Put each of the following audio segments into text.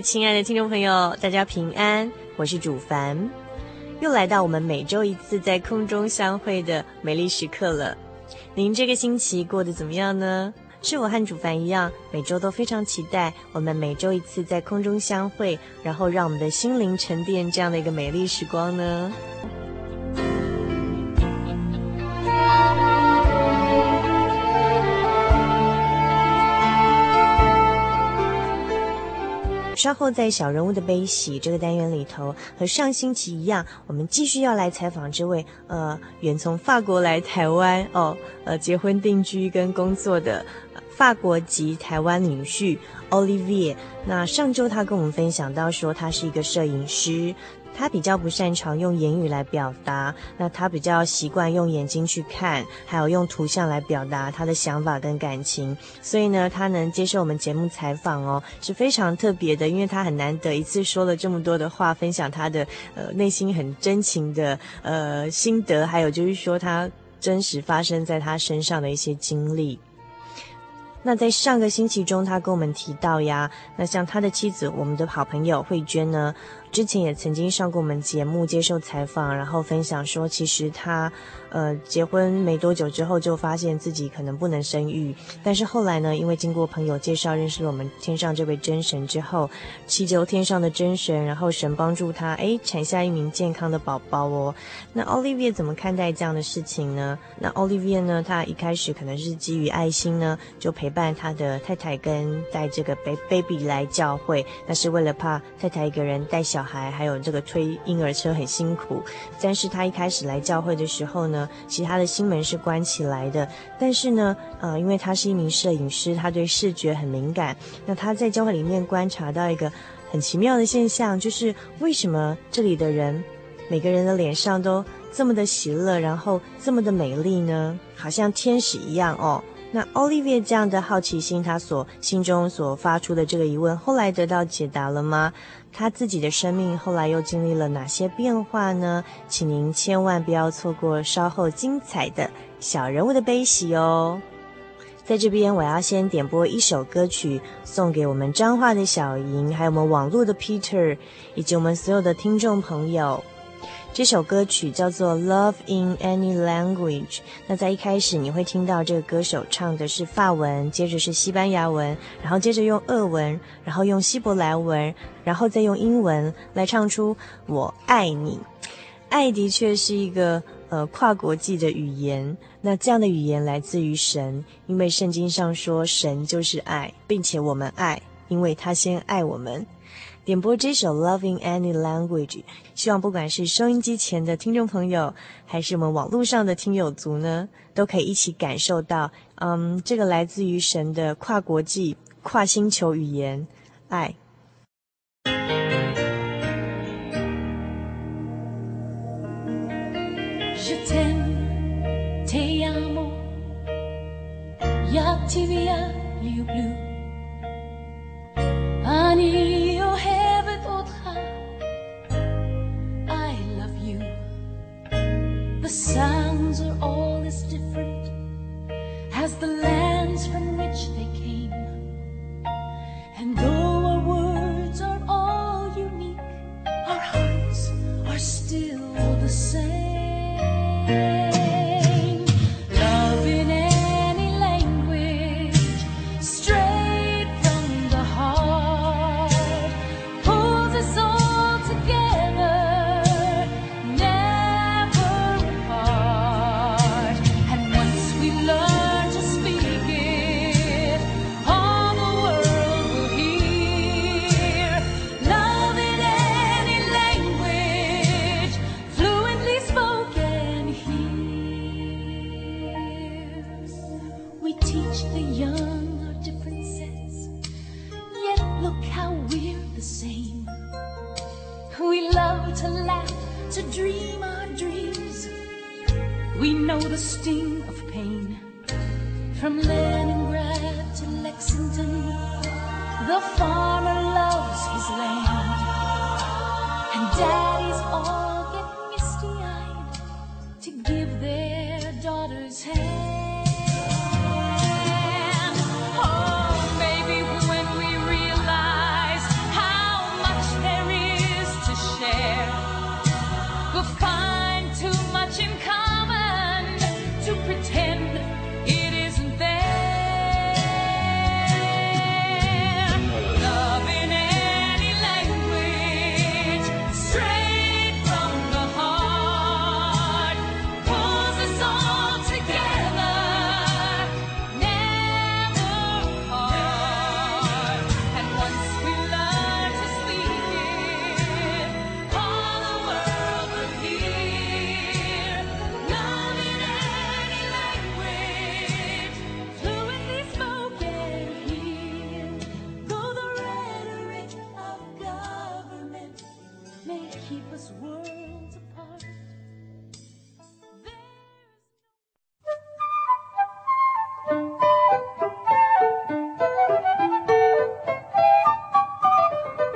亲爱的听众朋友，大家平安，我是主凡，又来到我们每周一次在空中相会的美丽时刻了。您这个星期过得怎么样呢？是我和主凡一样，每周都非常期待我们每周一次在空中相会，然后让我们的心灵沉淀这样的一个美丽时光呢？稍后在小人物的悲喜这个单元里头，和上星期一样，我们继续要来采访这位呃远从法国来台湾哦，呃结婚定居跟工作的法国籍台湾女婿 Olivier。那上周他跟我们分享到说，他是一个摄影师。他比较不擅长用言语来表达，那他比较习惯用眼睛去看，还有用图像来表达他的想法跟感情。所以呢，他能接受我们节目采访哦，是非常特别的，因为他很难得一次说了这么多的话，分享他的呃内心很真情的呃心得，还有就是说他真实发生在他身上的一些经历。那在上个星期中，他跟我们提到呀，那像他的妻子，我们的好朋友慧娟呢。之前也曾经上过我们节目接受采访，然后分享说，其实他，呃，结婚没多久之后就发现自己可能不能生育，但是后来呢，因为经过朋友介绍认识了我们天上这位真神之后，祈求天上的真神，然后神帮助他，哎，产下一名健康的宝宝哦。那 Olivier 怎么看待这样的事情呢？那 Olivier 呢，他一开始可能是基于爱心呢，就陪伴他的太太跟带这个 baby 来教会，那是为了怕太太一个人带小。小孩还有这个推婴儿车很辛苦，但是他一开始来教会的时候呢，其他的心门是关起来的。但是呢，呃，因为他是一名摄影师，他对视觉很敏感。那他在教会里面观察到一个很奇妙的现象，就是为什么这里的人每个人的脸上都这么的喜乐，然后这么的美丽呢？好像天使一样哦。那 Olivia 这样的好奇心，他所心中所发出的这个疑问，后来得到解答了吗？他自己的生命后来又经历了哪些变化呢？请您千万不要错过稍后精彩的小人物的悲喜哦。在这边，我要先点播一首歌曲，送给我们彰化的小莹，还有我们网络的 Peter，以及我们所有的听众朋友。这首歌曲叫做《Love in Any Language》。那在一开始，你会听到这个歌手唱的是法文，接着是西班牙文，然后接着用俄文，然后用希伯来文，然后再用英文来唱出“我爱你”。爱的确是一个呃跨国际的语言。那这样的语言来自于神，因为圣经上说神就是爱，并且我们爱，因为他先爱我们。点播这首《Loving Any Language》，希望不管是收音机前的听众朋友，还是我们网络上的听友族呢，都可以一起感受到，嗯，这个来自于神的跨国际、跨星球语言——爱。Je The sounds are all as different as the lands from which they came. And though our words are all unique, our hearts are still the same.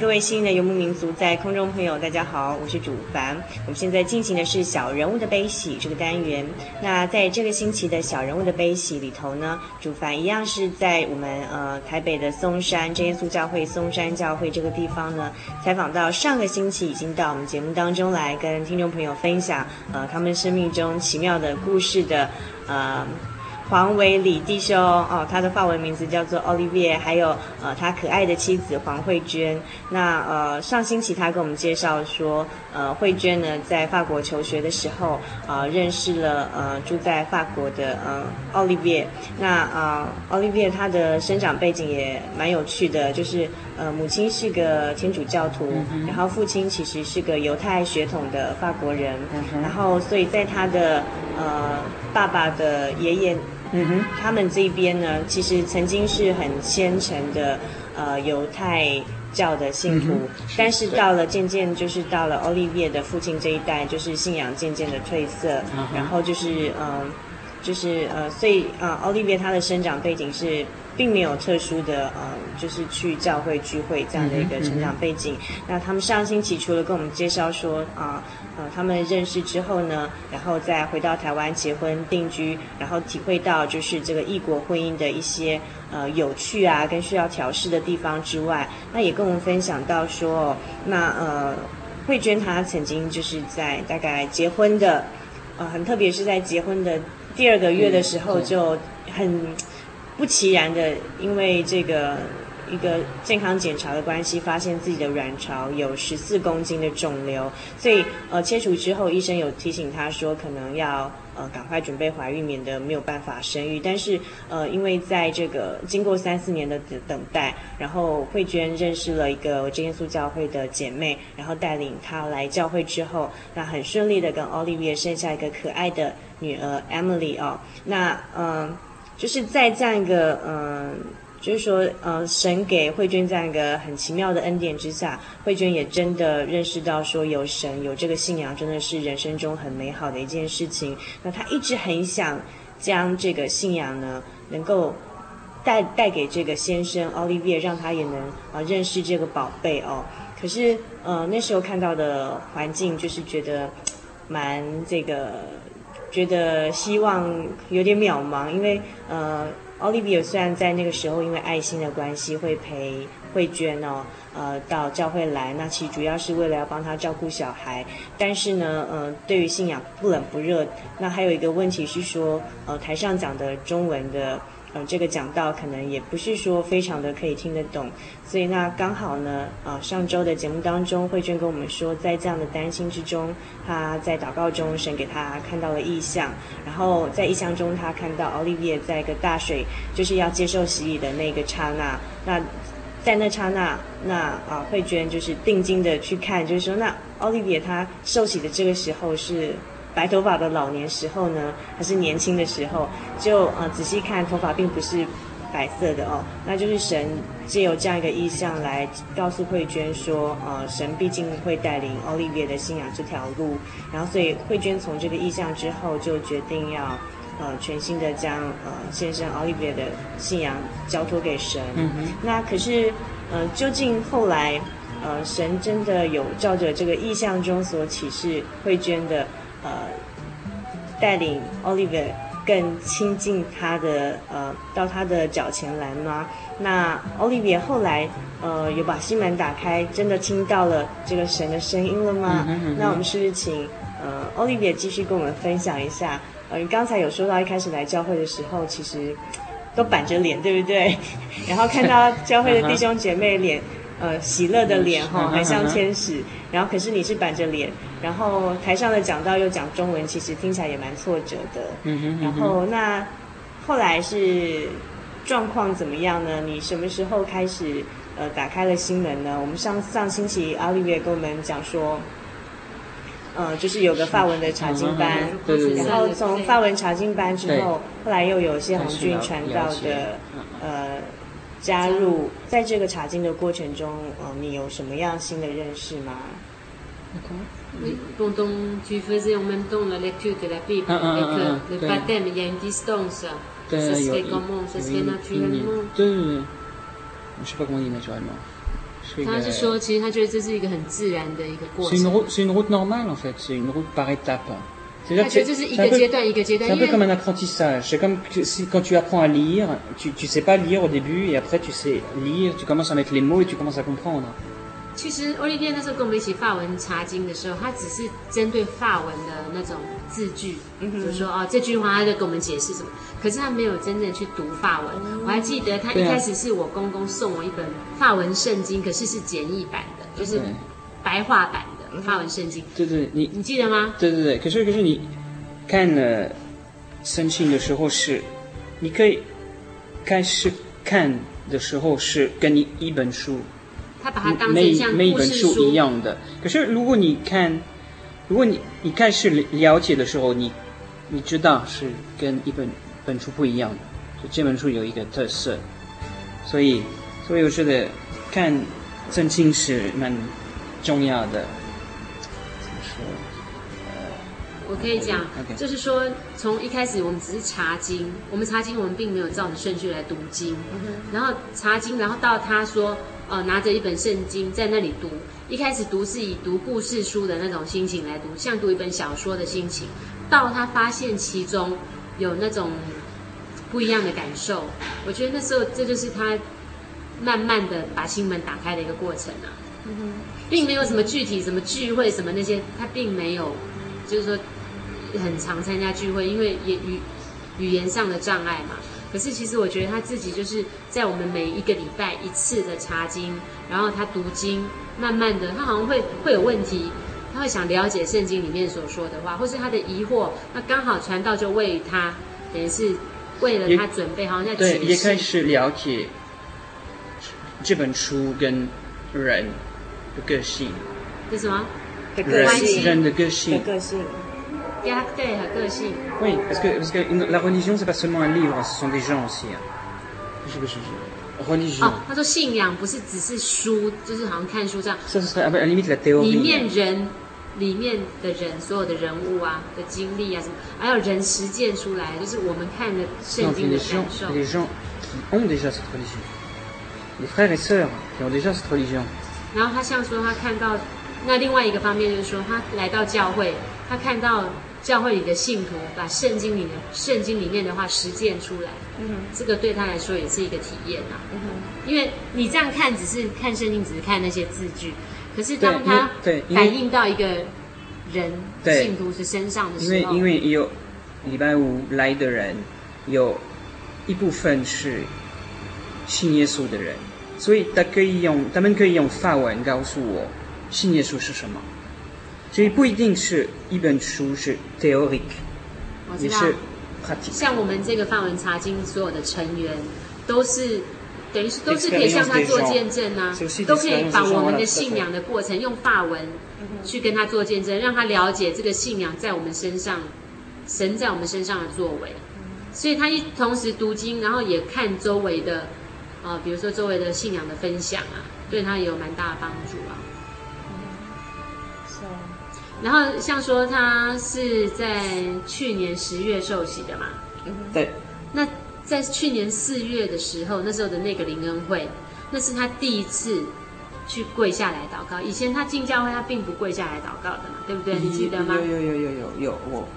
各位新的游牧民族在空中朋友，大家好，我是主凡。我们现在进行的是小人物的悲喜这个单元。那在这个星期的小人物的悲喜里头呢，主凡一样是在我们呃台北的松山真耶稣教会松山教会这个地方呢，采访到上个星期已经到我们节目当中来跟听众朋友分享呃他们生命中奇妙的故事的呃。黄伟礼弟兄哦，他的法文名字叫做 Olivier，还有呃他可爱的妻子黄慧娟。那呃上星期他跟我们介绍说，呃慧娟呢在法国求学的时候，呃认识了呃住在法国的呃 Olivier。那呃 Olivier 他的生长背景也蛮有趣的，就是呃母亲是个天主教徒，嗯、然后父亲其实是个犹太血统的法国人，嗯、然后所以在他的呃爸爸的爷爷。嗯哼，他们这边呢，其实曾经是很虔诚的，呃，犹太教的信徒，嗯、但是到了渐渐就是到了 Olivier 的父亲这一代，就是信仰渐渐的褪色，嗯、然后就是嗯、呃，就是呃，所以呃，Olivier 他的生长背景是。并没有特殊的呃，就是去教会聚会这样的一个成长背景。嗯嗯、那他们上星期除了跟我们介绍说啊呃，呃，他们认识之后呢，然后再回到台湾结婚定居，然后体会到就是这个异国婚姻的一些呃有趣啊，跟需要调试的地方之外，那也跟我们分享到说，那呃，慧娟她曾经就是在大概结婚的呃，很特别是在结婚的第二个月的时候就很。不其然的因为这个。一个健康检查的关系，发现自己的卵巢有十四公斤的肿瘤，所以呃切除之后，医生有提醒他说，可能要呃赶快准备怀孕，免得没有办法生育。但是呃因为在这个经过三四年的等等待，然后慧娟认识了一个真耶稣教会的姐妹，然后带领她来教会之后，那很顺利的跟 Olivia 生下一个可爱的女儿 Emily 哦，那嗯、就是在这样一个嗯。就是说，呃，神给慧娟这样一个很奇妙的恩典之下，慧娟也真的认识到说，有神有这个信仰，真的是人生中很美好的一件事情。那她一直很想将这个信仰呢，能够带带给这个先生奥利维，让他也能啊认识这个宝贝哦。可是，呃，那时候看到的环境就是觉得蛮这个，觉得希望有点渺茫，因为呃。奥利维尔虽然在那个时候因为爱心的关系会陪慧娟哦，呃，到教会来，那其实主要是为了要帮她照顾小孩，但是呢，呃，对于信仰不冷不热。那还有一个问题是说，呃，台上讲的中文的。呃，这个讲道可能也不是说非常的可以听得懂，所以那刚好呢，呃，上周的节目当中，慧娟跟我们说，在这样的担心之中，她在祷告中，神给她看到了异象，然后在异象中，她看到奥利维在一个大水就是要接受洗礼的那个刹那，那在那刹那，那啊、慧娟就是定睛的去看，就是说，那奥利维她受洗的这个时候是。白头发的老年时候呢，还是年轻的时候？就呃仔细看，头发并不是白色的哦。那就是神借由这样一个意象来告诉慧娟说，呃，神毕竟会带领奥利维的信仰这条路。然后，所以慧娟从这个意象之后就决定要呃全新的将呃先生奥利维的信仰交托给神。嗯哼。那可是呃，究竟后来呃神真的有照着这个意象中所启示慧娟的？呃，带领 Oliver 更亲近他的呃，到他的脚前来吗？那 Oliver 后来呃，有把心门打开，真的听到了这个神的声音了吗？嗯哼嗯哼，那我们是不是请呃 Oliver 继续跟我们分享一下？呃，你刚才有说到一开始来教会的时候，其实都板着脸，对不对？然后看到教会的弟兄姐妹脸。呃，喜乐的脸 哈，很像天使。然后，可是你是板着脸，然后台上的讲到又讲中文，其实听起来也蛮挫折的。嗯哼。然后，那后来是状况怎么样呢？你什么时候开始呃打开了心门呢？我们上上星期奥利维跟我们讲说，呃，就是有个法文的查经班，对对对。然后从法文查经班之后，后来又有谢红俊传道的，呃。加入在这个查经的过程中，呃，你有什么样新的认识吗？他是说，其实他觉得这是一个很自然的一个过程。他觉得这是一个阶段一个阶段，因为。 其实欧丽萍那时候跟我们一起法文查经的时候，他只是针对法文的那种字句，就是说哦这句话他就跟我们解释什么，可是他没有真正去读法文。嗯、我还记得他一开始是我公公送我一本法文圣经，可是是简易版的，就是白话版的。法文圣经，对对，你你记得吗？对对对，可是可是你看了圣经的时候是，你可以开始看的时候是跟你一本书，他把它当成像每一本书一样的。可是如果你看，如果你一开始了解的时候，你你知道是跟一本本书不一样的，就这本书有一个特色，所以所以我觉得看圣经是蛮重要的。我可以讲，Okay. 就是说，从一开始我们只是查经，我们查经，我们并没有照着顺序来读经。Mm hmm. 然后查经，然后到他说，呃，拿着一本圣经在那里读。一开始读是以读故事书的那种心情来读，像读一本小说的心情。到他发现其中有那种不一样的感受，我觉得那时候这就是他慢慢的把心门打开的一个过程啊。Mm hmm. 并没有什么具体什么聚会什么那些，他并没有，就是说。很常参加聚会，因为也语语言上的障碍嘛。可是其实我觉得他自己就是在我们每一个礼拜一次的查经，然后他读经，慢慢的他好像会会有问题，他会想了解圣经里面所说的话，或是他的疑惑，那刚好传道就为他，等于是为了他准备，好像在对，也开始了解这本书跟人的个性。是什么？的个性，人的个性。的个性。对，和个性。Oui, parce que parce que la religion c'est pas seulement un livre, ce sont des gens aussi. 不是不是不是，religion。哦，他说信仰不是只是书，就是好像看书这样。这是 à la limite la théorie。里面人，里面的人，所有的人物啊的经历啊什么，还有人实践出来，就是我们看的圣经的感受。Les gens qui ont déjà cette religion, les frères et sœurs qui ont déjà cette religion。然后他像说，他看到那另外一个方面，就是说他来到教会，他看到。教会里的信徒把圣经里的圣经里面的话实践出来，嗯哼，这个对他来说也是一个体验呐、啊，嗯哼，因为你这样看只是看圣经，只是看那些字句，可是当他反映到一个人信徒是身上的时候，因为因为有礼拜五来的人，有一部分是信耶稣的人，所以他可以用他们可以用法文告诉我信耶稣是什么。所以不一定是一本书是 theoric，也是 practical。像我们这个法文查经所有的成员，都是等于是都是可以向他做见证啊，都可以把我们的信仰的过程用法文去跟他做见证，让他了解这个信仰在我们身上，神在我们身上的作为。所以他一同时读经，然后也看周围的啊、呃，比如说周围的信仰的分享啊，对他也有蛮大的帮助啊。然后像说他是在去年十月受洗的嘛，对。那在去年四月的时候，那时候的那个灵恩会，那是他第一次去跪下来祷告。以前他进教会，他并不跪下来祷告的嘛，对不对？你记得吗？有有有有有有，我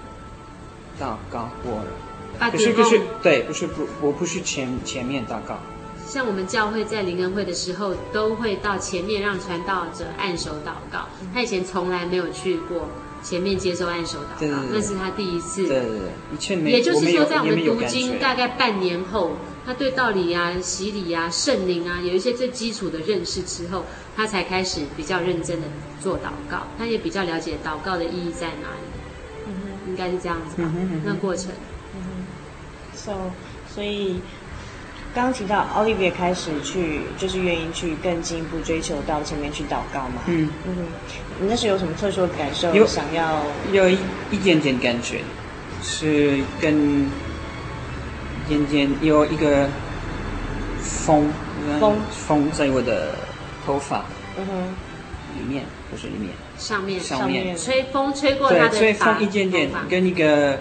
祷告过了。不是不是对，不是不，我不是前前面祷告。像我们教会在灵恩会的时候，都会到前面让传道者按手祷告。他以前从来没有去过前面接受按手祷告，那是他第一次。对对对。也就是说，在我们读经大概半年后，他对道理啊、洗礼啊、圣灵啊有一些最基础的认识之后，他才开始比较认真的做祷告。他也比较了解祷告的意义在哪里。嗯哼，应该是这样子吧？嗯哼嗯哼，那过程。嗯哼。So，所以。刚刚提到 Olivier 开始去，就是愿意去更进一步追求到前面去祷告嘛。嗯嗯，你那时有什么特殊的感受？有想要有一一点点感觉，是跟一点点有一个风风风在我的头发嗯哼里面，不是里面上面上面，吹风吹过他的风一点点跟一个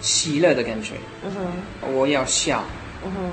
喜乐的感觉。嗯哼，我要笑。嗯哼。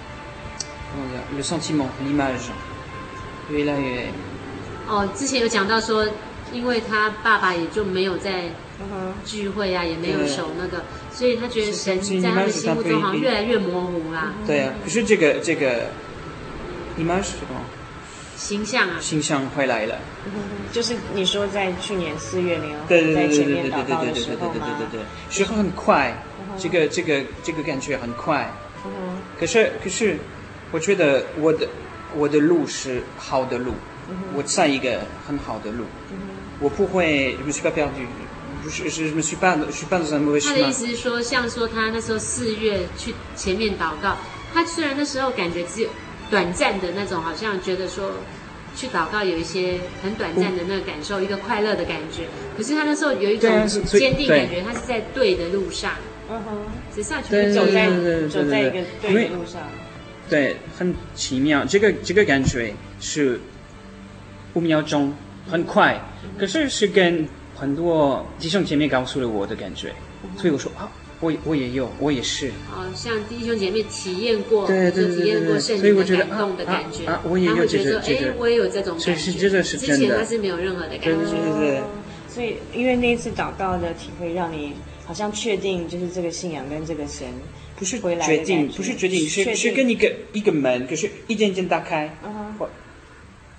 哦，之前有讲到说，因为他爸爸也就没有在聚会啊，也没有守那个，所以他觉得神在他的心目中好像越来越模糊啦。对啊，可是这个这个 image 是什么？形象啊。形象回来了。就是你说在去年四月零号在前面祷告的时候吗？对对对对对对对对对，时候很快，这个这个这个感觉很快。可是可是。我觉得我的我的路是好的路，我在一个很好的路，我不会，不是不要不是是不是办的，是办的什么？他的意思是说，像说他那时候四月去前面祷告，他虽然那时候感觉只有短暂的那种，好像觉得说去祷告有一些很短暂的那个感受，一个快乐的感觉，可是他那时候有一种坚定感觉，他是在对的路上，嗯哼，只是去走在走在一个对的路上。对，很奇妙。这个这个感觉是五秒钟，很快。可是是跟很多弟兄姐妹告诉了我的感觉，所以我说啊，我我也有，我也是。哦，像弟兄姐妹体验过，对对对就体验过圣灵的感动的感觉，啊啊啊我也有这个这个哎，我也有这种感觉，是是这个是真的之前他是没有任何的感对觉，对对对。所以，因为那一次祷告的体会，让你好像确定，就是这个信仰跟这个神不是回来决定，不是决定，是定是跟一个一个门，可是一件一件打开，嗯哼或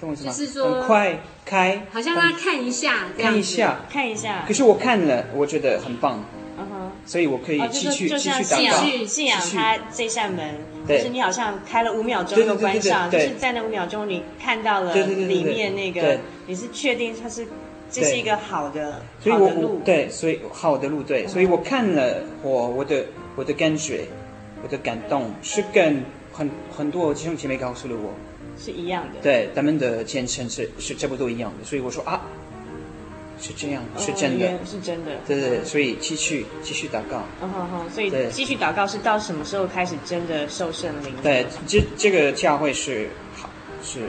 懂我意思吗？就是说很快开，好像让他看一下，看一，下。看一下。可，是我看了，我觉得很棒，嗯哼。所以我可以继续、继续像信仰祷告。信仰继续。它这扇门，就是你好像开了五秒钟对对对又关上，就是在那五秒钟你看到了对对对对里面那个对，你是确定它是这是一个好的所以我我好的路，对，所以好的路对，所以我看了我我的我的感觉，我的感动是跟很很多弟兄姐妹告诉了我，是一样的。对他们的虔诚是是差不多一样的，所以我说啊，是这样，是真的嗯，是真的。对对对，所以继续继续祷告。嗯哼哼，所以对继续祷告是到什么时候开始真的受圣灵？对，这这个教会是好是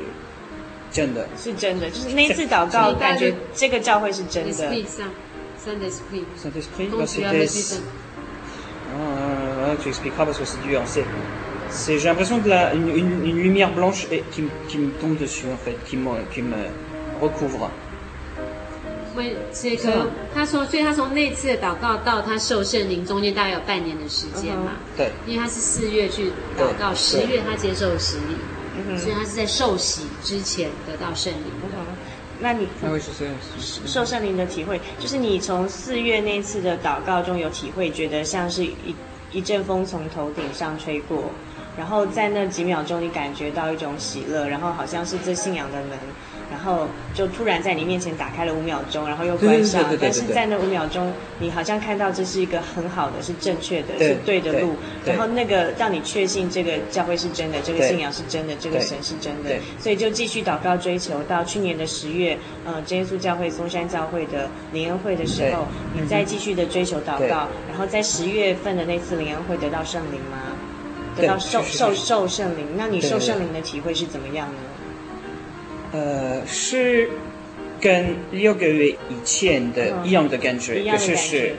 真的，是真的，就是那一次祷告，感觉这个教会是真的。Esprit Saint, Saint Esprit. Saint-Esprit, Donc, bah, tu avais c'était- dit- Ah, ah, tu expliqueras parce que c'est dur. C'est, c'est, j'ai l'impression de la, une, une, une lumière blanche et, qui, me- qui me tombe dessus en fait, qui me, qui me recouvre. 为这是吗个，他说，所以他从那次的祷告到他受圣灵中间大概有半年的时间嘛，对，因为他是四月去祷告，对十月他接受洗礼，嗯哼所以他是在受洗之前得到圣灵。 那你那会是谁受圣灵的体会，就是你从四月那次的祷告中有体会，觉得像是一一阵风从头顶上吹过，然后在那几秒钟你感觉到一种喜乐，然后好像是这信仰的门，然后就突然在你面前打开了五秒钟，然后又关上，但是在那五秒钟，你好像看到这是一个很好的，是正确的，对是对的路，对。然后那个让你确信这个教会是真的，这个信仰是真的，这个神是真的。对，所以就继续祷告追求，到去年的十月，呃，真耶稣教会松山教会的灵恩会的时候，你再继续的追求祷告，然后在十月份的那次灵恩会得到圣灵吗？得到受受受圣灵，那你受圣灵的体会是怎么样呢？呃，是跟六个月以前的嗯一样的感觉，一样的感可是是觉。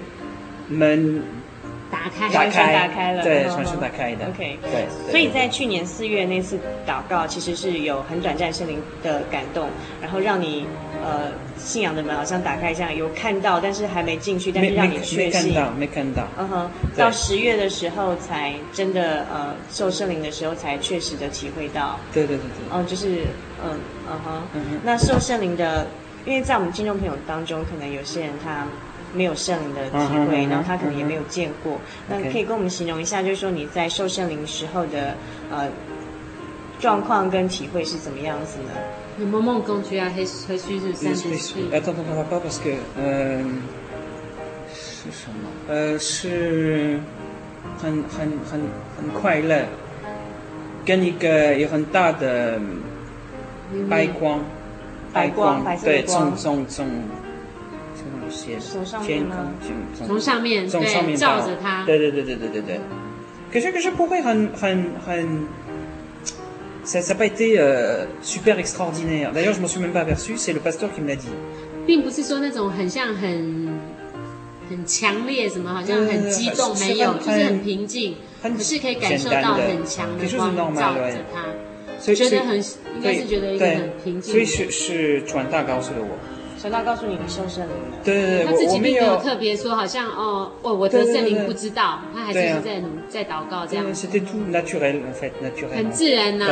门打开，打开打开了，对，重新打开的。OK，对，对所以在去年四月那次祷告，其实是有很短暂圣灵的感动，然后让你呃信仰的门好像打开一样，有看到，但是还没进去，但是让你确信。看到，没看到。嗯哼，到十月的时候才真的呃受圣灵的时候才确实的体会到，对对对对。哦、就是嗯嗯哼，嗯哼那受圣灵的，因为在我们听众朋友当中，可能有些人他没有圣灵的体会，然后他可能也没有见过，那可以跟我们形容一下，就是说你在受圣灵时候的呃状况跟体会是怎么样子呢？Le moment quand tu as reçu le Saint-Esprit，Attends, attends, attends, pas parce que euh, 是什么？呃，是很很很很快乐，跟一个有很大的白光，白光白色对，光。从从从从些从上面天空，从上面从上面对照着它对对对对对对对。可是可是不会很很很。Ça n'a pas été euh, super extraordinaire. D'ailleurs, je m'en suis même pas aperçu. C'est le pasteur qui me l'a dit. 并不是说那种很像很很强烈什么，好像很激动，没有，就是很平静，可是可以感受到很强的光照着它，所以觉得很应该是觉得一个很平静。所以是是传大告诉了我，传道告诉你你受圣灵了。对对对，他自己并没有特别说，好像哦我，我得圣灵不知道，他还是在努在祷告这样。C'était tout naturel en fait, naturel. 很自然呐。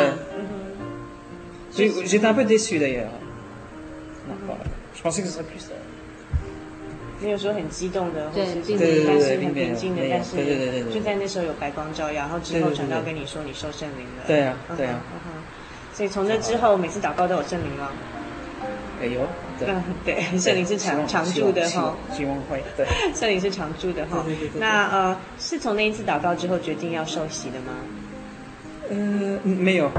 所以 j'étais un peu déçu d'ailleurs. Je pensais que ce serait plus ça. 没有说很激动的，对或是并没有但是并没有很平静的但是对对对对对就在那时候有白光照耀，然后之后对对对传道跟你说你受圣灵了。对啊对啊所以从那之后，每次祷告都有圣灵吗？哎呦，对嗯，对，圣灵 是常常住的哈，希望会，对，圣灵是常住的哈。那呃，是从那一次祷告之后决定要受洗的吗？呃，没有，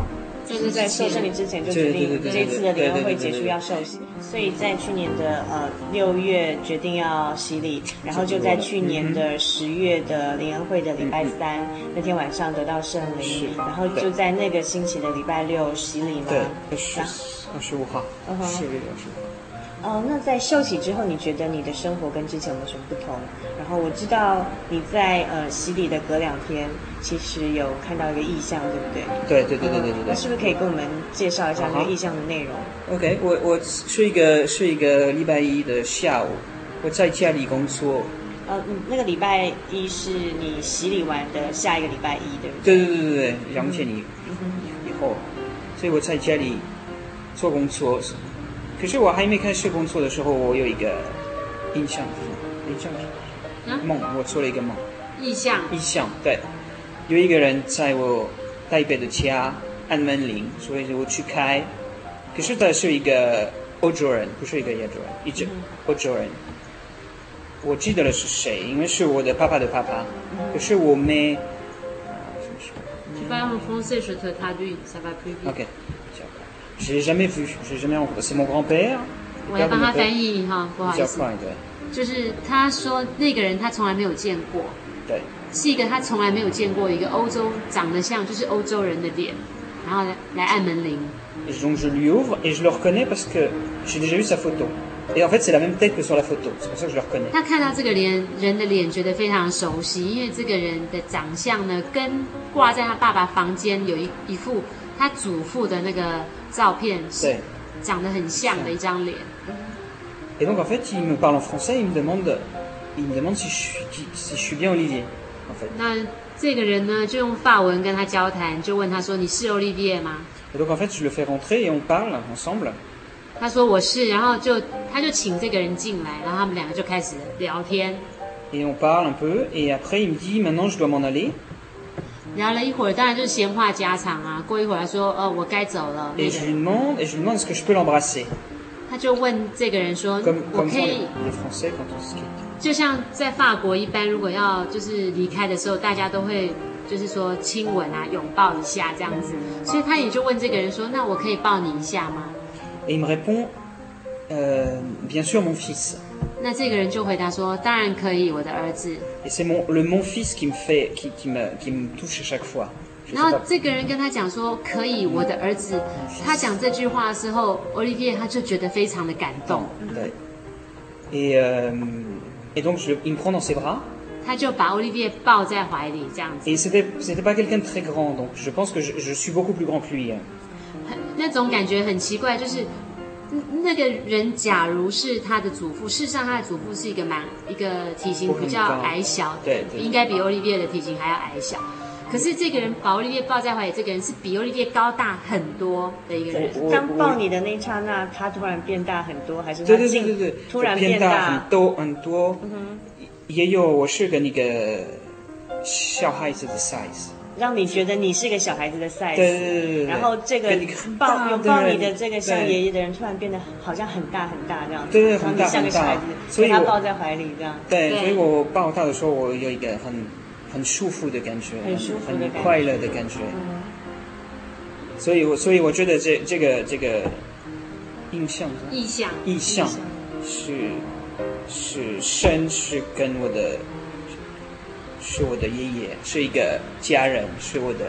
就是在受圣灵之前就决定这次的联合会结束要受洗，所以在去年的呃六月决定要洗礼，然后就在去年的十月的联合会的礼拜三那天晚上得到圣灵，然后就在那个星期的礼拜六洗礼嘛。对，十二十五号，十月二十五号。哦，那在休息之后，你觉得你的生活跟之前有什么不同？然后我知道你在呃洗礼的隔两天，其实有看到一个意象，对不对？对对对对对对，对。那是不是可以跟我们介绍一下那个意象的内容？OK，我我是一个是一个礼拜一的下午，我在家里工作。呃，那个礼拜一是你洗礼完的下一个礼拜一，对不对？对对对对对，两天以以后，所以我在家里做工作。可是我还没开始工作的时候，我有一个印象，印象是梦，我做了一个梦。印象。印象，对，有一个人在我台北的家按门铃，所以我去开。可是他是一个欧洲人，不是一个亚洲人，一直欧洲人。我记得了是谁，因为是我的爸爸的爸爸。可是我没。Tu vas en français, je te traduis, ça va plus vite. OK. J'ai jamais vu, j'ai jamais rencontré. C'est mon grand-père. 我要帮他翻译哈，不好意思。就是他说那个人他从来没有见过。对。是一个他从来没有见过一个欧洲长得像就是欧洲人的脸，然后来来按门铃。Et donc je lui ouvre et je le reconnais parce que j'ai déjà vu sa photo. Et en fait c'est la même tête que sur la photo. C'est pour ça que je le reconnais. 他看到这个脸人的脸觉得非常熟悉，因为这个人的长相呢跟挂在他爸爸房间有一一副他祖父的那个。照片是长得很像的一张脸。Et donc en fait, il me parle en français, il me demande, il me demande si je suis, si je suis bien Olivier. En fait. 那这个人呢，就用法文跟他交谈，就问他说：“你是 Olivier 吗？” Et donc en fait, je le fais rentrer et on parle ensemble. 他说我是，然后就他就请这个人进来，然后他们两个就开始聊天。Et on parle un peu, et après il me dit maintenant je dois m'en aller. 聊了一会儿，当然就是闲话家常啊。过一会儿，他说：“哦，我该走了。”他就问这个人说：“我可以？”就像在法国一般，如果要就是离开的时候，大家都会就是说亲吻啊、拥抱一下这样子。所以他也就问这个人说：“那我可以抱你一下吗？”那这个人就回答说：“当然可以，我的儿子。”然后这个人跟他讲说：“可以，我的儿子。”他讲这句话的时候，Olivier 他就觉得非常的感动。对。Et donc je il me prend dans ses bras。他就把 Olivier 抱在怀里，这样子。Et c'était c'était pas quelqu'un de très grand, donc je pense que je je suis beaucoup plus grand que lui。那种感觉很奇怪，就是。那个人假如是他的祖父，事实上他的祖父是一个蛮一个体型比较矮小的，对，对，应该比欧利维的体型还要矮小。可是这个人把欧利维抱在怀里，这个人是比欧利维高大很多的一个人。当抱你的那一刹那，他突然变大很多，还是对对对对对，突然变大很多很多。嗯哼，也有我是跟那个小孩子的 size。让你觉得你是个小孩子的 size，对对对对，然后这个抱拥抱你的这个像爷爷的人，突然变得好像很大很大这样。子，对对，很大像个小孩子，所以他抱在怀里这样。对，所以我抱他的时候，我有一个很很舒服的感觉，很舒服、很快乐的感觉。所以我所以我觉得这这个这个印象，意象，意象是是神是跟我的。是我的爷爷，是一个家人，是我的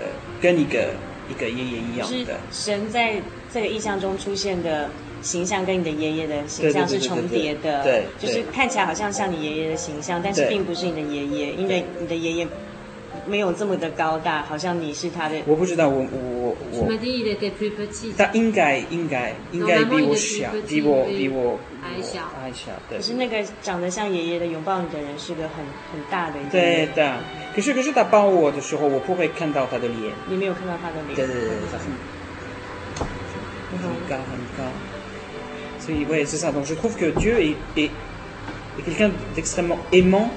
跟一个一个爷爷一样的。神在这个意象中出现的形象跟你的爷爷的形象是重叠的，对，就是看起来好像像你爷爷的形象，但是并不是你的爷爷，因为你的爷爷。没有这么的高大，好像你是他的。我不知道，我我我。他应该应该应该比我小，比我比我矮小矮小。对。可是那个长得像爷爷的拥抱你的人是个很很大的一个。对的，可是可是他抱我的时候，我不会看到他的脸。你没有看到他的脸。对对对，他很很高很高。所以，对，是 ça。Donc, je trouve que Dieu est est quelqu'un d'extrêmement aimant.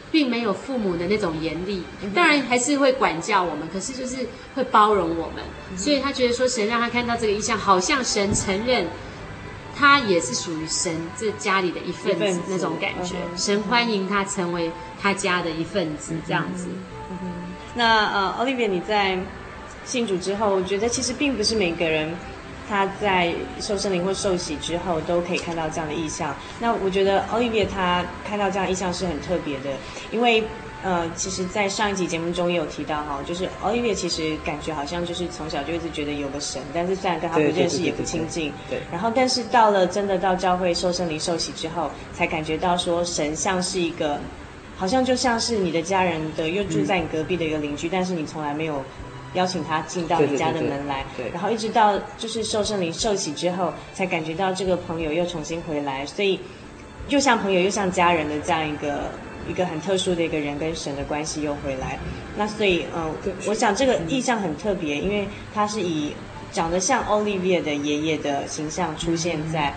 并没有父母的那种严厉，当然还是会管教我们，可是就是会包容我们。所以他觉得说，神让他看到这个意象，好像神承认他也是属于神这家里的一份子，那种感觉。嗯、神欢迎他成为他家的一份子，这样子。那呃，Olivia，你在信主之后，我觉得其实并不是每个人他在受圣灵或受洗之后都可以看到这样的意象。那我觉得 Olivia 他看到这样的异象是很特别的，因为。呃，其实，在上一集节目中也有提到哈，就是 Olivia 其实感觉好像就是从小就一直觉得有个神，但是虽然跟他不认识也不亲近，对。然后，但是到了真的到教会受圣灵受洗之后，才感觉到说神像是一个，好像就像是你的家人的，又住在你隔壁的一个邻居，嗯、但是你从来没有邀请他进到你家的门来，对，对，对，对。然后一直到就是受圣灵受洗之后，才感觉到这个朋友又重新回来，所以又像朋友又像家人的这样一个。一个很特殊的一个人跟神的关系又回来，那所以嗯、呃，我想这个意象很特别，因为他是以长得像 Olivia 的爷爷的形象出现在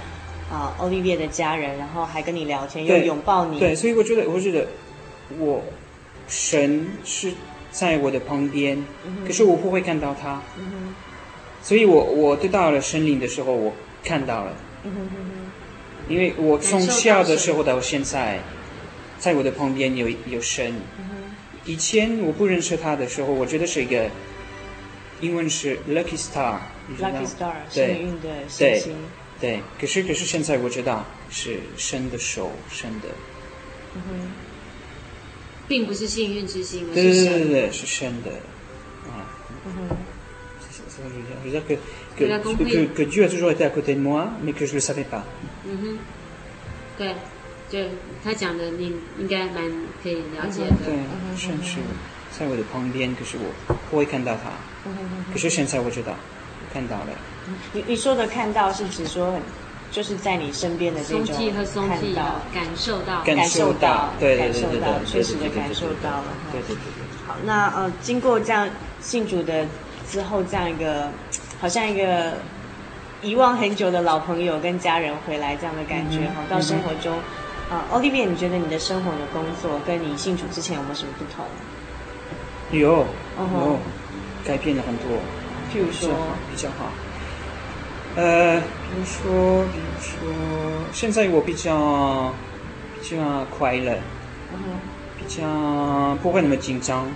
啊、呃、Olivia 的家人，然后还跟你聊天，又拥抱你。对，所以我觉得，我觉得我神是在我的旁边，可是我不会看到他。嗯。所以我我得到了圣灵的时候，我看到了。因为我从小的时候到现在。在我的旁边有有神。以前我不认识他的时候，我觉得是一个英文是 lucky star，幸运的星星。对，可是可是现在我知道是神的手，神的。嗯哼，并不是幸运之星，对对对对，是神的。啊。嗯哼。Je veux dire que que que que Dieu a toujours été à côté de moi, mais que je le savais pas。嗯哼。对。对他讲的，你应该蛮可以了解的。对，神是在我的旁边，可是我不会看到他。可是现在我知道，我看到了。你你说的看到是指说，就是在你身边的这种看到和松，感受到，感受到，对感受到，确实的感受到了。对对对。好，那呃，经过这样信主的之后，这样一个好像一个遗忘很久的老朋友跟家人回来这样的感觉哈，到生活中。啊，Olivia，你觉得你的生活的工作跟你信主之前有没有什么不同？有，有，改变了很多。譬如说，比较好。呃，比如说，比如说，现在我比较比较快乐，比较不会那么紧张。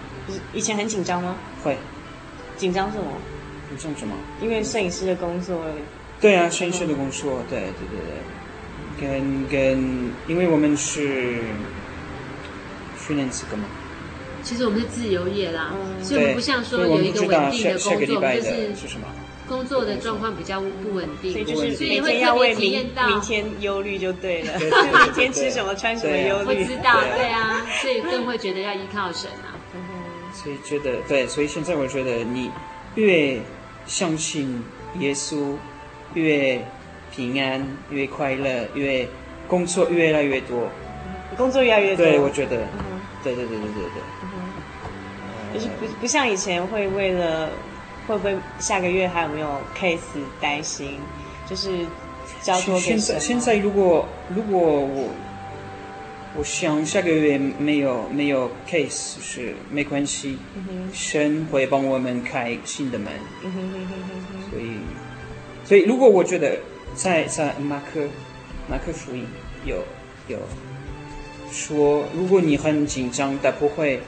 以前很紧张吗？会。紧张什么？紧张什么？因为摄影师的工作。对啊，摄影师的工作，对对对对。跟跟，因为我们是训练这个嘛，其实我们是自由业啦，嗯、所以我们不像说有一个稳定的工作，个就是工作的状况比较不稳定，所以就是每天要为明明天忧虑就对了，就 明天吃什么穿什么忧虑，不知道，对啊，所以更会觉得要依靠神啊。所以觉得对，所以现在我觉得你越相信耶稣，越。平安越快乐，越工作越来越多，工作越来越多。对，我觉得，对对对对对对。就是不不像以前会为了会不会下个月还有没有 case 担心，就是交托给神。现在现在如果如果我我想下个月没有没有 case 是没关系，神会帮我们开新的门。所以所以如果我觉得。在在马克马克福音有有说，如果你很紧张，但不会，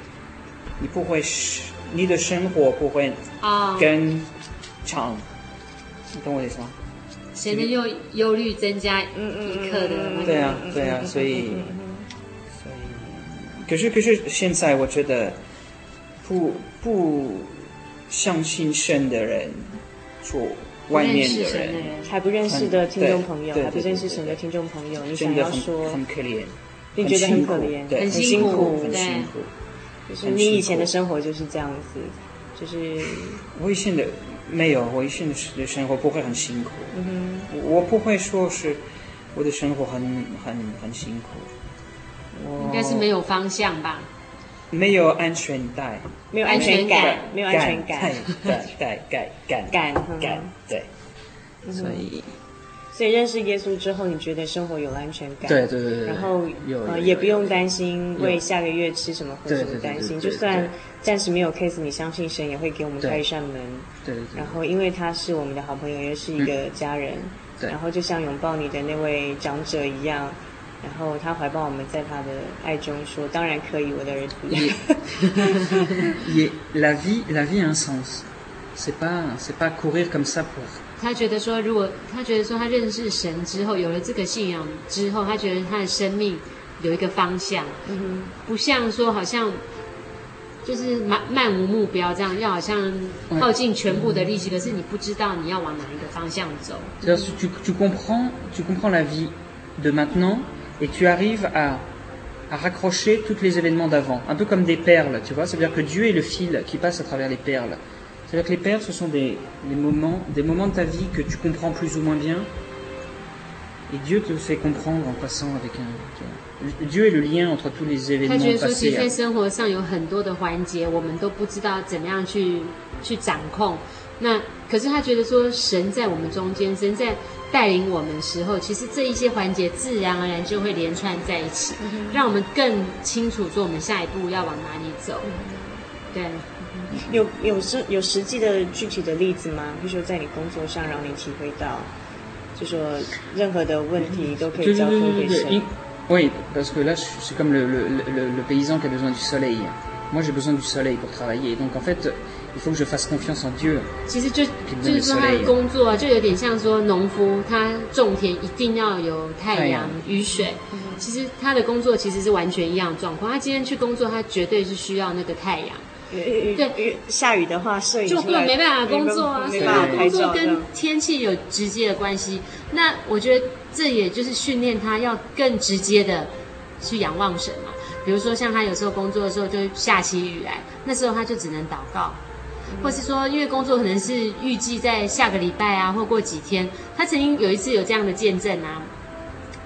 你不会是你的生活不会啊更长，你懂我意思吗？显得忧忧虑增加一刻的。对啊对啊，所以所以，可是可是现在我觉得不不相信神的人做。外面的人还不认识的听众朋友，还不认识神的听众朋友，你想要说很可怜，你觉得很可怜，很辛苦，很辛苦。就是你以前的生活就是这样子，就是我以前的没有，我以前的生活不会很辛苦。嗯哼，我不会说是我的生活很很很辛苦。应该是没有方向吧？没有安全带，没有安全感，没有安全感，带带带感感感，对，所以所以认识耶稣之后，你觉得生活有了安全感？对对对对，然后呃也不用担心为下个月吃什么喝什么担心，就算暂时没有 case，你相信神也会给我们开一扇门。对对。然后因为他是我们的好朋友，也是一个家人，然后就像拥抱你的那位长者一样，然后他怀抱我们在他的爱中说：“当然可以，我的儿子。Et la vie, la vie a un sens. C'est pas, c'est pas courir comme ça pour. 他觉得说，如果他觉得说他认识神之后，有了这个信仰之后，他觉得他的生命有一个方向，嗯不像说好像就是漫漫无目标这样，要好像耗尽全部的力气，可是你不知道你要往哪一个方向走。C'est-à-dire, tu, tu comprends, tu comprends la vie de maintenant et tu arrives à, à raccrocher tous les événements d'avant, un peu comme des perles, tu vois. C'est-à-dire que Dieu est le fil qui passe à travers les perles. C'est-à-dire que les perles, ce sont des, des moments, des moments de ta vie que tu comprends plus ou moins bien. Et Dieu te fait comprendre en passant avec un. tu vois. Dieu est le lien entre tous les 他 événements 觉得说，其 passés. 实，在生活上有很多的环节，我们都不知道怎么样去去掌控。那可是他觉得说，神在我们中间，神在带领我们的时候，其实这一些环节自然而然就会连串在一起，让我们更清楚说我们下一步要往哪里走。对， 有有实有实际的具体的例子吗？比如说在你工作上让你体会到，就说任何的问题都可以交托给神。Oui, parce que là, suis comme le, le, le, le paysan qui a besoin du soleil. Moi, j'ai besoin du soleil pour travailler. Donc, en fait, il faut que je fasse confiance en Dieu. 其实就就是说他的工作啊，就有点像说农夫他种田一定要有太阳、雨水。其实他的工作其实是完全一样的状况。他今天去工作，他绝对是需要那个太阳。对，下雨的话，摄影就根本没办法工作啊，所以工作跟天气有直接的关系。那我觉得这也就是训练他要更直接的去仰望神嘛。比如说像他有时候工作的时候就下起雨来，那时候他就只能祷告，或是说因为工作可能是预计在下个礼拜啊，或过几天。他曾经有一次有这样的见证啊，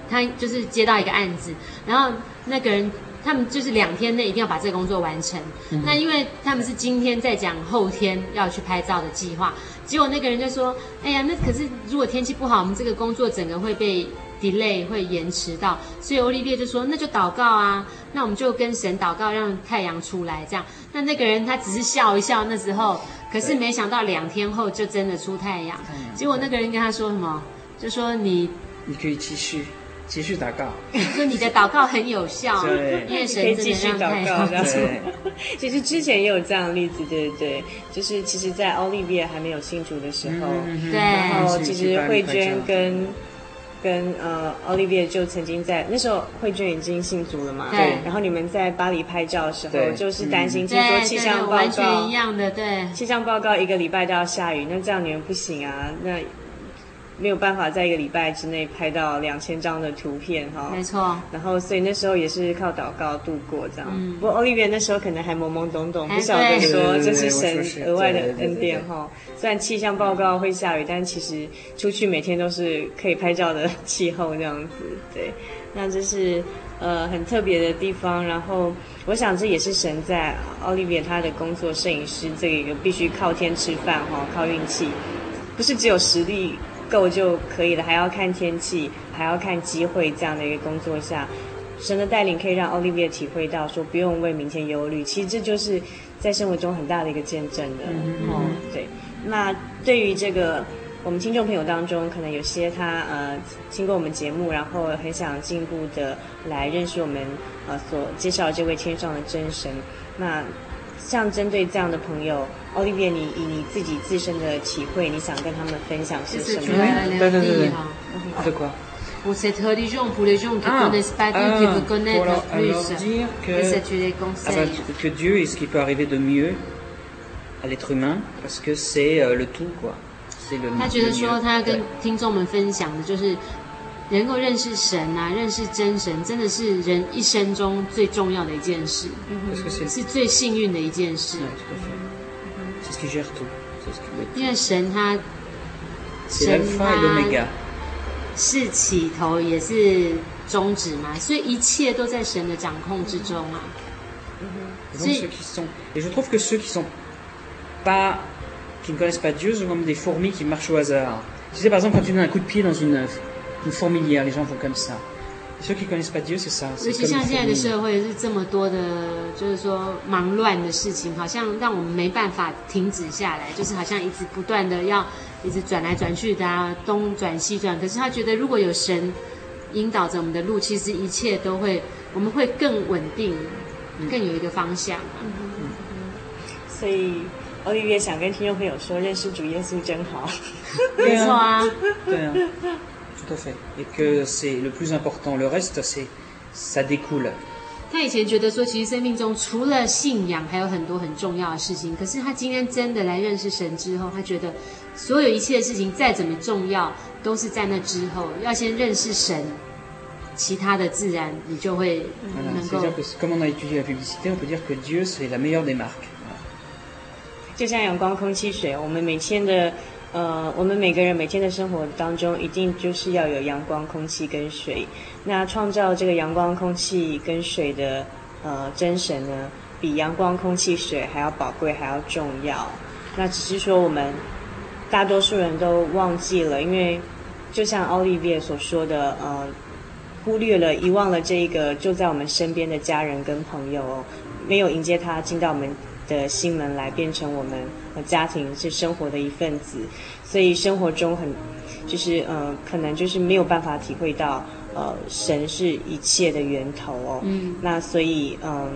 他就是接到一个案子，然后那个人。他们就是两天内一定要把这个工作完成。嗯、那因为他们是今天在讲后天要去拍照的计划，结果那个人就说：“哎呀，那可是如果天气不好，我们这个工作整个会被 delay，会延迟到。”所以欧丽别就说：“那就祷告啊，那我们就跟神祷告，让太阳出来。”这样，那那个人他只是笑一笑，那时候，可是没想到两天后就真的出太阳。结果那个人跟他说什么？就说你，你可以继续。继续祷告，说你的祷告很有效，对，因为神可以继续祷告。这样。子，其实之前也有这样的例子，对对对，就是其实，在奥利维亚还没有信主的时候，嗯、对，然后其实慧娟跟跟。呃奥利维亚就曾经在那时候慧娟已经信主了嘛，对，然后你们在巴黎拍照的时候，就是担心听说气象报告一样的，对，气象报告一个礼拜都要下雨，那这样你们不行啊，那。没有办法在一个礼拜之内拍到两千张的图片哈，没错。然后所以那时候也是靠祷告度过这样。嗯、不过奥利维那时候可能还懵懵懂懂，不晓得说这是神额外的恩典哈。虽然气象报告会下雨，但其实出去每天都是可以拍照的 气候这样子。对，那这是呃很特别的地方。然后我想这也是神在奥利维他的工作，摄影师这个必须靠天吃饭哈，靠运气，不是只有实力。够就可以了，还要看天气，还要看机会。这样的一个工作下，神的带领可以让奥利维体会到说不用为明天忧虑。其实这就是在生活中很大的一个见证的。嗯、哦，对。那对于这个我们听众朋友当中，可能有些他呃听过我们节目，然后很想进一步的来认识我们呃所介绍的这位天上的真神。那像针对这样的朋友，奥利维，你以你自己自身的体会，你想跟他们分享些什么？对对对对。De quoi? Pour cette religion, pour les gens qui connaissent pas Dieu, qui veulent connaître plus, qu'est-ce que tu les conseilles? Que Dieu est ce qui peut arriver de mieux à l'être humain, parce que c'est le tout, quoi. C'est le. 他觉得说，他要跟听众们分享的就是。 能够认识神啊，认识真神，真的是人一生中最重要的一件事，是最幸运的一件事。因为神他，是起头也是终止嘛，所以一切都在神的掌控之中啊。Une fourmilière, les gens font comme ça. Ceux qui connaissent pas Dieu, c'est ça. 尤其像现在的社会是这么多的，就是说忙乱的事情，好像让我们没办法停止下来，就是好像一直不断的要一直转来转去的啊，东转西转。可是他觉得如果有神引导着我们的路，其实一切都会，我们会更稳定，更有一个方向。嗯嗯所以奥利维想跟听众朋友说，认识主耶稣真好。没错啊。对啊。Tout à fait. Et que c'est le plus important. Le reste, c'est ça découle. 他以前觉得说，其实生命中除了信仰，还有很多很重要的事情。可是他今天真的来认识神之后，他觉得所有一切的事情再怎么重要，都是在那之后。要先认识神，其他的自然你就会能够。Comme on a étudié la publicité, on peut dire que Dieu c'est la meilleure des marques. 就像阳光、空气、水，我们每天的。呃，我们每个人每天的生活当中，一定就是要有阳光、空气跟水。那创造这个阳光、空气跟水的呃真神呢，比阳光、空气、水还要宝贵，还要重要。那只是说我们大多数人都忘记了，因为就像奥利维亚所说的，呃，忽略了、遗忘了这一个就在我们身边的家人跟朋友哦，没有迎接他进到我们的心门来，变成我们家庭是生活的一份子，所以生活中很，就是呃，可能就是没有办法体会到，呃，神是一切的源头哦。嗯。那所以，嗯、呃，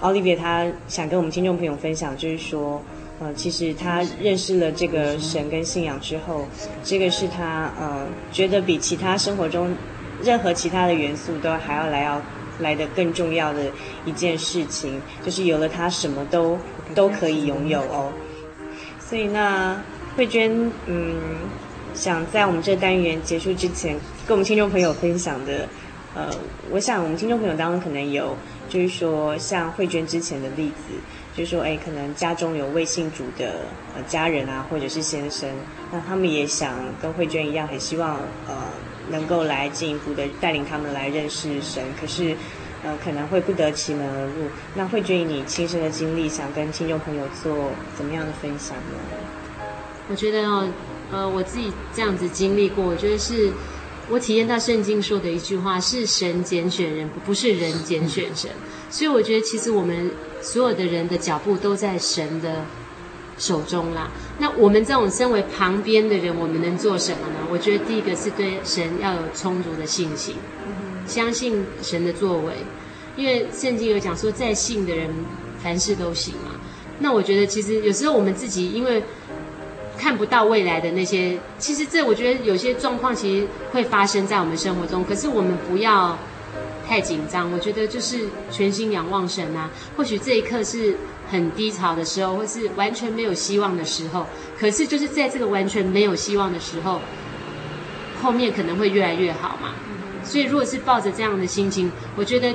奥利维他想跟我们听众朋友分享，就是说，呃，其实他认识了这个神跟信仰之后，这个是他呃觉得比其他生活中任何其他的元素都还要来要。来的更重要的一件事情，就是有了它，什么都都可以拥有哦。所以那慧娟，嗯，想在我们这单元结束之前，跟我们听众朋友分享的，呃，我想我们听众朋友当中可能有，就是说像慧娟之前的例子，就是说，哎，可能家中有未信主的呃家人啊，或者是先生，那他们也想跟慧娟一样，很希望呃。能够来进一步的带领他们来认识神，可是，呃，可能会不得其门而入。那慧娟以你亲身的经历，想跟听众朋友做怎么样的分享呢？我觉得哦，呃，我自己这样子经历过，我觉得是我体验到圣经说的一句话：是神拣选人，不是人拣选神。所以我觉得，其实我们所有的人的脚步都在神的。手中啦，那我们这种身为旁边的人，我们能做什么呢？我觉得第一个是对神要有充足的信心，相信神的作为，因为圣经有讲说，在信的人凡事都行嘛。那我觉得其实有时候我们自己因为看不到未来的那些，其实这我觉得有些状况其实会发生在我们生活中，可是我们不要太紧张。我觉得就是全心仰望神啊，或许这一刻是。很低潮的时候，或是完全没有希望的时候，可是就是在这个完全没有希望的时候，后面可能会越来越好嘛。所以，如果是抱着这样的心情，我觉得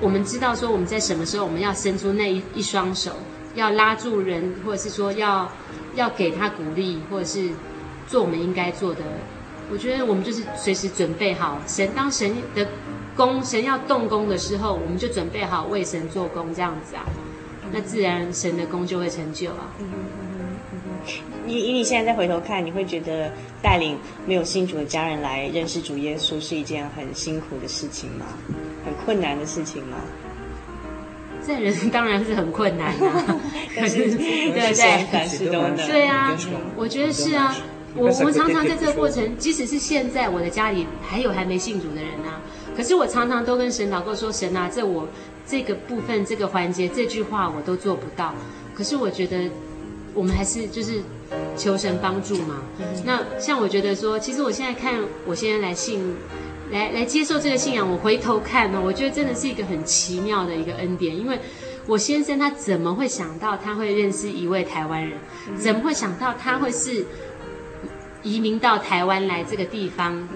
我们知道说我们在什么时候我们要伸出那一一双手，要拉住人，或者是说要要给他鼓励，或者是做我们应该做的。我觉得我们就是随时准备好，神当神的工，神要动工的时候，我们就准备好为神做工，这样子啊。那自然神的工就会成就啊。嗯哼嗯哼嗯哼，以以你现在再回头看，你会觉得带领没有信主的家人来认识主耶稣是一件很辛苦的事情吗？很困难的事情吗？这人 当然是很困难啊。可 是对对，凡事都能。对啊，我觉得是啊。我我们常常在这个过程，即使是现在我的家里还有还没信主的人啊，可是我常常都跟神祷告说：神啊，这我。这个部分，这个环节，这句话我都做不到。可是我觉得，我们还是就是求神帮助嘛。那像我觉得说，其实我现在看，我现在来信，来来接受这个信仰，我回头看呢，我觉得真的是一个很奇妙的一个恩典。因为我先生他怎么会想到他会认识一位台湾人？怎么会想到他会是移民到台湾来这个地方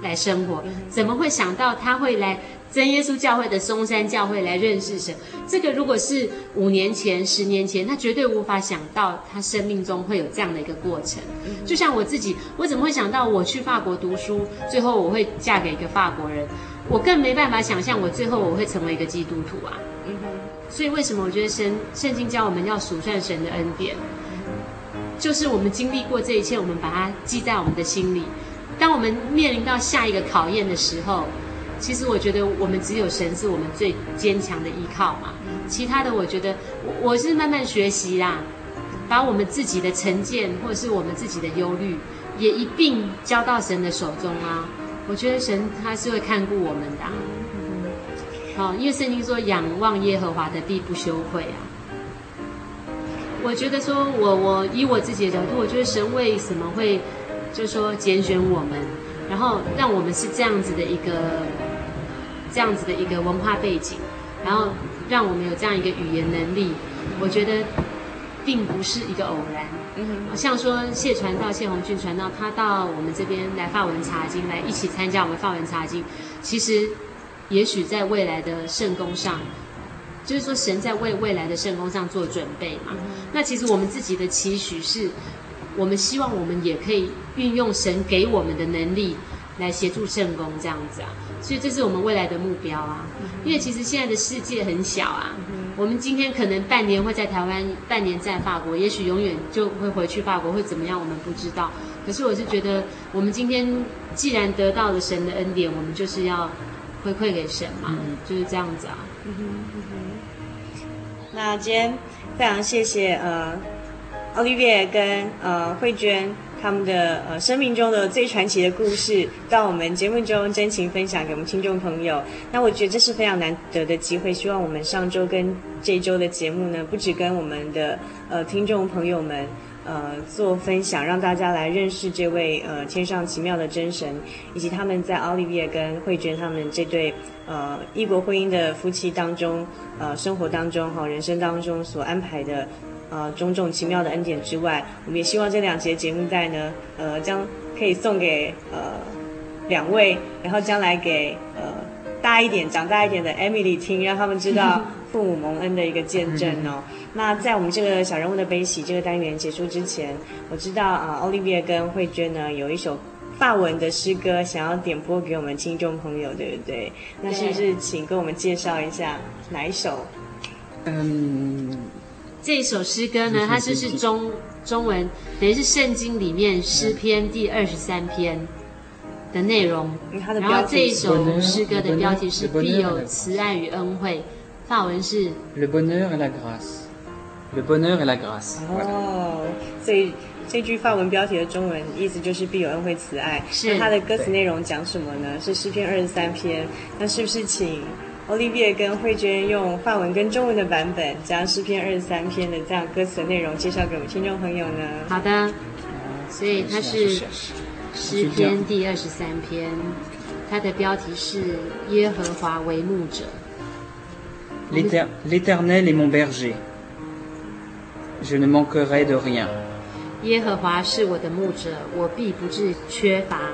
来生活？怎么会想到他会来？真耶稣教会的松山教会来认识神，这个如果是五年前、十年前，他绝对无法想到他生命中会有这样的一个过程。就像我自己，我怎么会想到我去法国读书，最后我会嫁给一个法国人？我更没办法想象我最后我会成为一个基督徒啊！所以为什么我觉得神圣经教我们要数算神的恩典，就是我们经历过这一切，我们把它记在我们的心里。当我们面临到下一个考验的时候。其实我觉得我们只有神是我们最坚强的依靠嘛。其他的，我觉得我我是慢慢学习啦，把我们自己的成见或者是我们自己的忧虑，也一并交到神的手中啊。我觉得神他是会看顾我们的。好，因为圣经说仰望耶和华的必不羞愧啊。我觉得说我我以我自己的角度，我觉得神为什么会就说拣选我们，然后让我们是这样子的一个这样子的一个文化背景，然后让我们有这样一个语言能力，我觉得并不是一个偶然。嗯，像说谢传道谢宏俊传道，他到我们这边来发文查经，来一起参加我们发文查经，其实。也许在未来的圣工上，就是说神在为未来的圣工上做准备嘛。嗯、那其实我们自己的期许是，我们希望我们也可以运用神给我们的能力来协助圣工这样子啊。所以这是我们未来的目标啊。嗯、因为其实现在的世界很小啊，嗯、我们今天可能半年会在台湾，半年在法国，也许永远就会回去法国，会怎么样我们不知道。可是我是觉得，我们今天既然得到了神的恩典，我们就是要。回馈给神嘛，嗯、就是这样子啊。嗯哼嗯哼。那今天非常谢谢呃，奥利维跟呃慧娟他们的呃生命中的最传奇的故事，到我们节目中真情分享给我们听众朋友。那我觉得这是非常难得的机会，希望我们上周跟这周的节目呢，不止跟我们的呃听众朋友们。呃，做分享，让大家来认识这位呃天上奇妙的真神，以及他们在奥利维跟慧娟他们这对呃异国婚姻的夫妻当中，呃生活当中哈人生当中所安排的呃种种奇妙的恩典之外，我们也希望这两节节目带呢，呃将可以送给呃两位，然后将来给呃大一点、长大一点的 Emily 听，让他们知道 父母蒙恩的一个见证哦。那在我们这个小人物的悲喜这个单元结束之前，我知道啊，奥利维跟慧娟呢有一首法文的诗歌想要点播给我们听众朋友，对不对？那是不是请跟我们介绍一下哪一首？嗯，这一首诗歌呢，它就是中中文，等于是圣经里面诗篇第二十三篇的内容。然后这一首诗歌的标题是“必有慈爱与恩惠”，法文是 Le bonheur et la grâce。Le bonheur et la grâce。哦，所以这句法文标题的中文意思就是必有恩惠慈爱。是。那它的歌词内容讲什么呢？是诗篇二十三篇。那是不是请 Olivier 跟慧娟用法文跟中文的版本，将诗篇二十三篇的这样歌词的内容介绍给我们听众朋友呢？好的。所以它是诗篇第二十三篇，它的标题是耶和华为牧者。L'Éternel est mon berger。Je ne manquerai de rien. 耶和华是我的牧者，我必不致缺乏。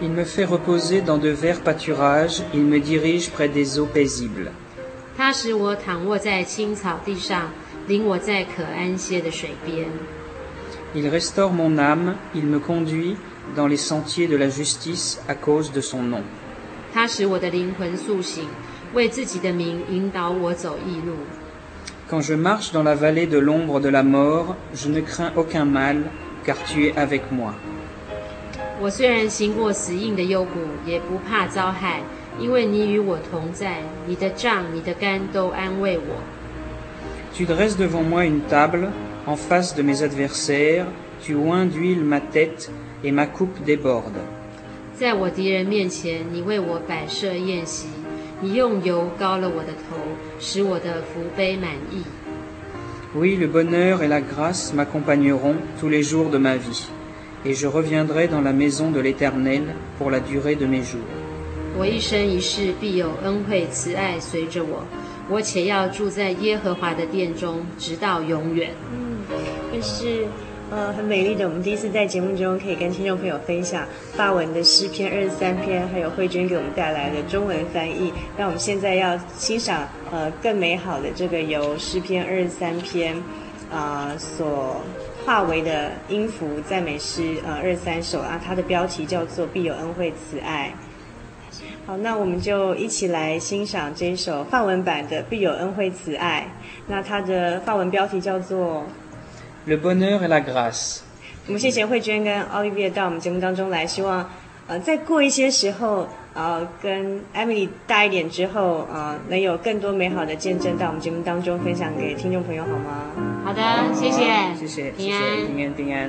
Il me fait reposer dans de verts pâturages, il me dirige près des eaux paisibles. 他使我躺卧在青草地上，领我在可安歇的水边。Il restaure mon âme, il me conduit dans les sentiers de la justice à cause de son nom. 他使我的灵魂苏醒，为自己的名引导我走义路。Quand je marche dans la vallée de l'ombre de la mort, je ne crains aucun mal, car tu es avec moi. 我虽然行过死荫的幽谷，也不怕遭害，因为你与我同在，你的杖、你的竿都安慰我。Tu dresses devant moi une table en face de mes adversaires, tu oins d'huile ma tête et ma coupe déborde. 在我敌人面前，你为我摆设宴席。你用油膏了我的头，使我的福杯满溢。Oui, le bonheur et la grâce m'accompagneront tous les jours de ma vie, et je reviendrai dans la maison de l'Éternel pour la durée de mes jours. 我一生一世必有恩惠慈爱随着我，我且要住在耶和华的殿中，直到永远。嗯，这是。呃，很美丽的，我们第一次在节目中可以跟听众朋友分享法文的诗篇二十三篇，还有慧娟给我们带来的中文翻译。那我们现在要欣赏呃更美好的这个由诗篇二十三篇啊、呃、所化为的音符赞美诗呃二三首啊，它的标题叫做必有恩惠慈爱。好，那我们就一起来欣赏这一首范文版的必有恩惠慈爱。那它的法文标题叫做。Le bonheur et la grâce。我们谢谢慧娟跟奥利维到我们节目当中来，希望呃再过一些时候，呃，跟 Emily 大一点之后，呃，能有更多美好的见证到我们节目当中分享给听众朋友，好吗？好的，谢谢，谢谢，平安，平安，平安。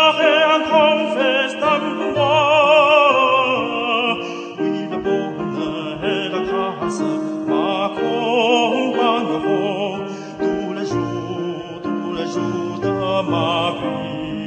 小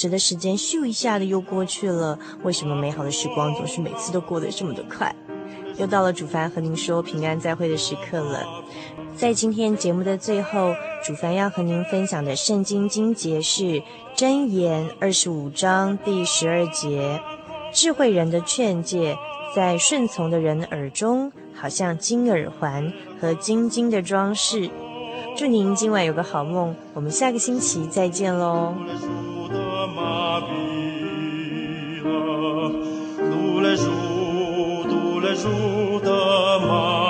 时的时间，咻一下的又过去了。为什么美好的时光总是每次都过得这么的快？又到了主凡和您说平安再会的时刻了。在今天节目的最后，主凡要和您分享的圣经经节是《箴言》二十五章第十二节：智慧人的劝诫，在顺从的人耳中，好像金耳环和金金的装饰。祝您今晚有个好梦，我们下个星期再见喽。主的马。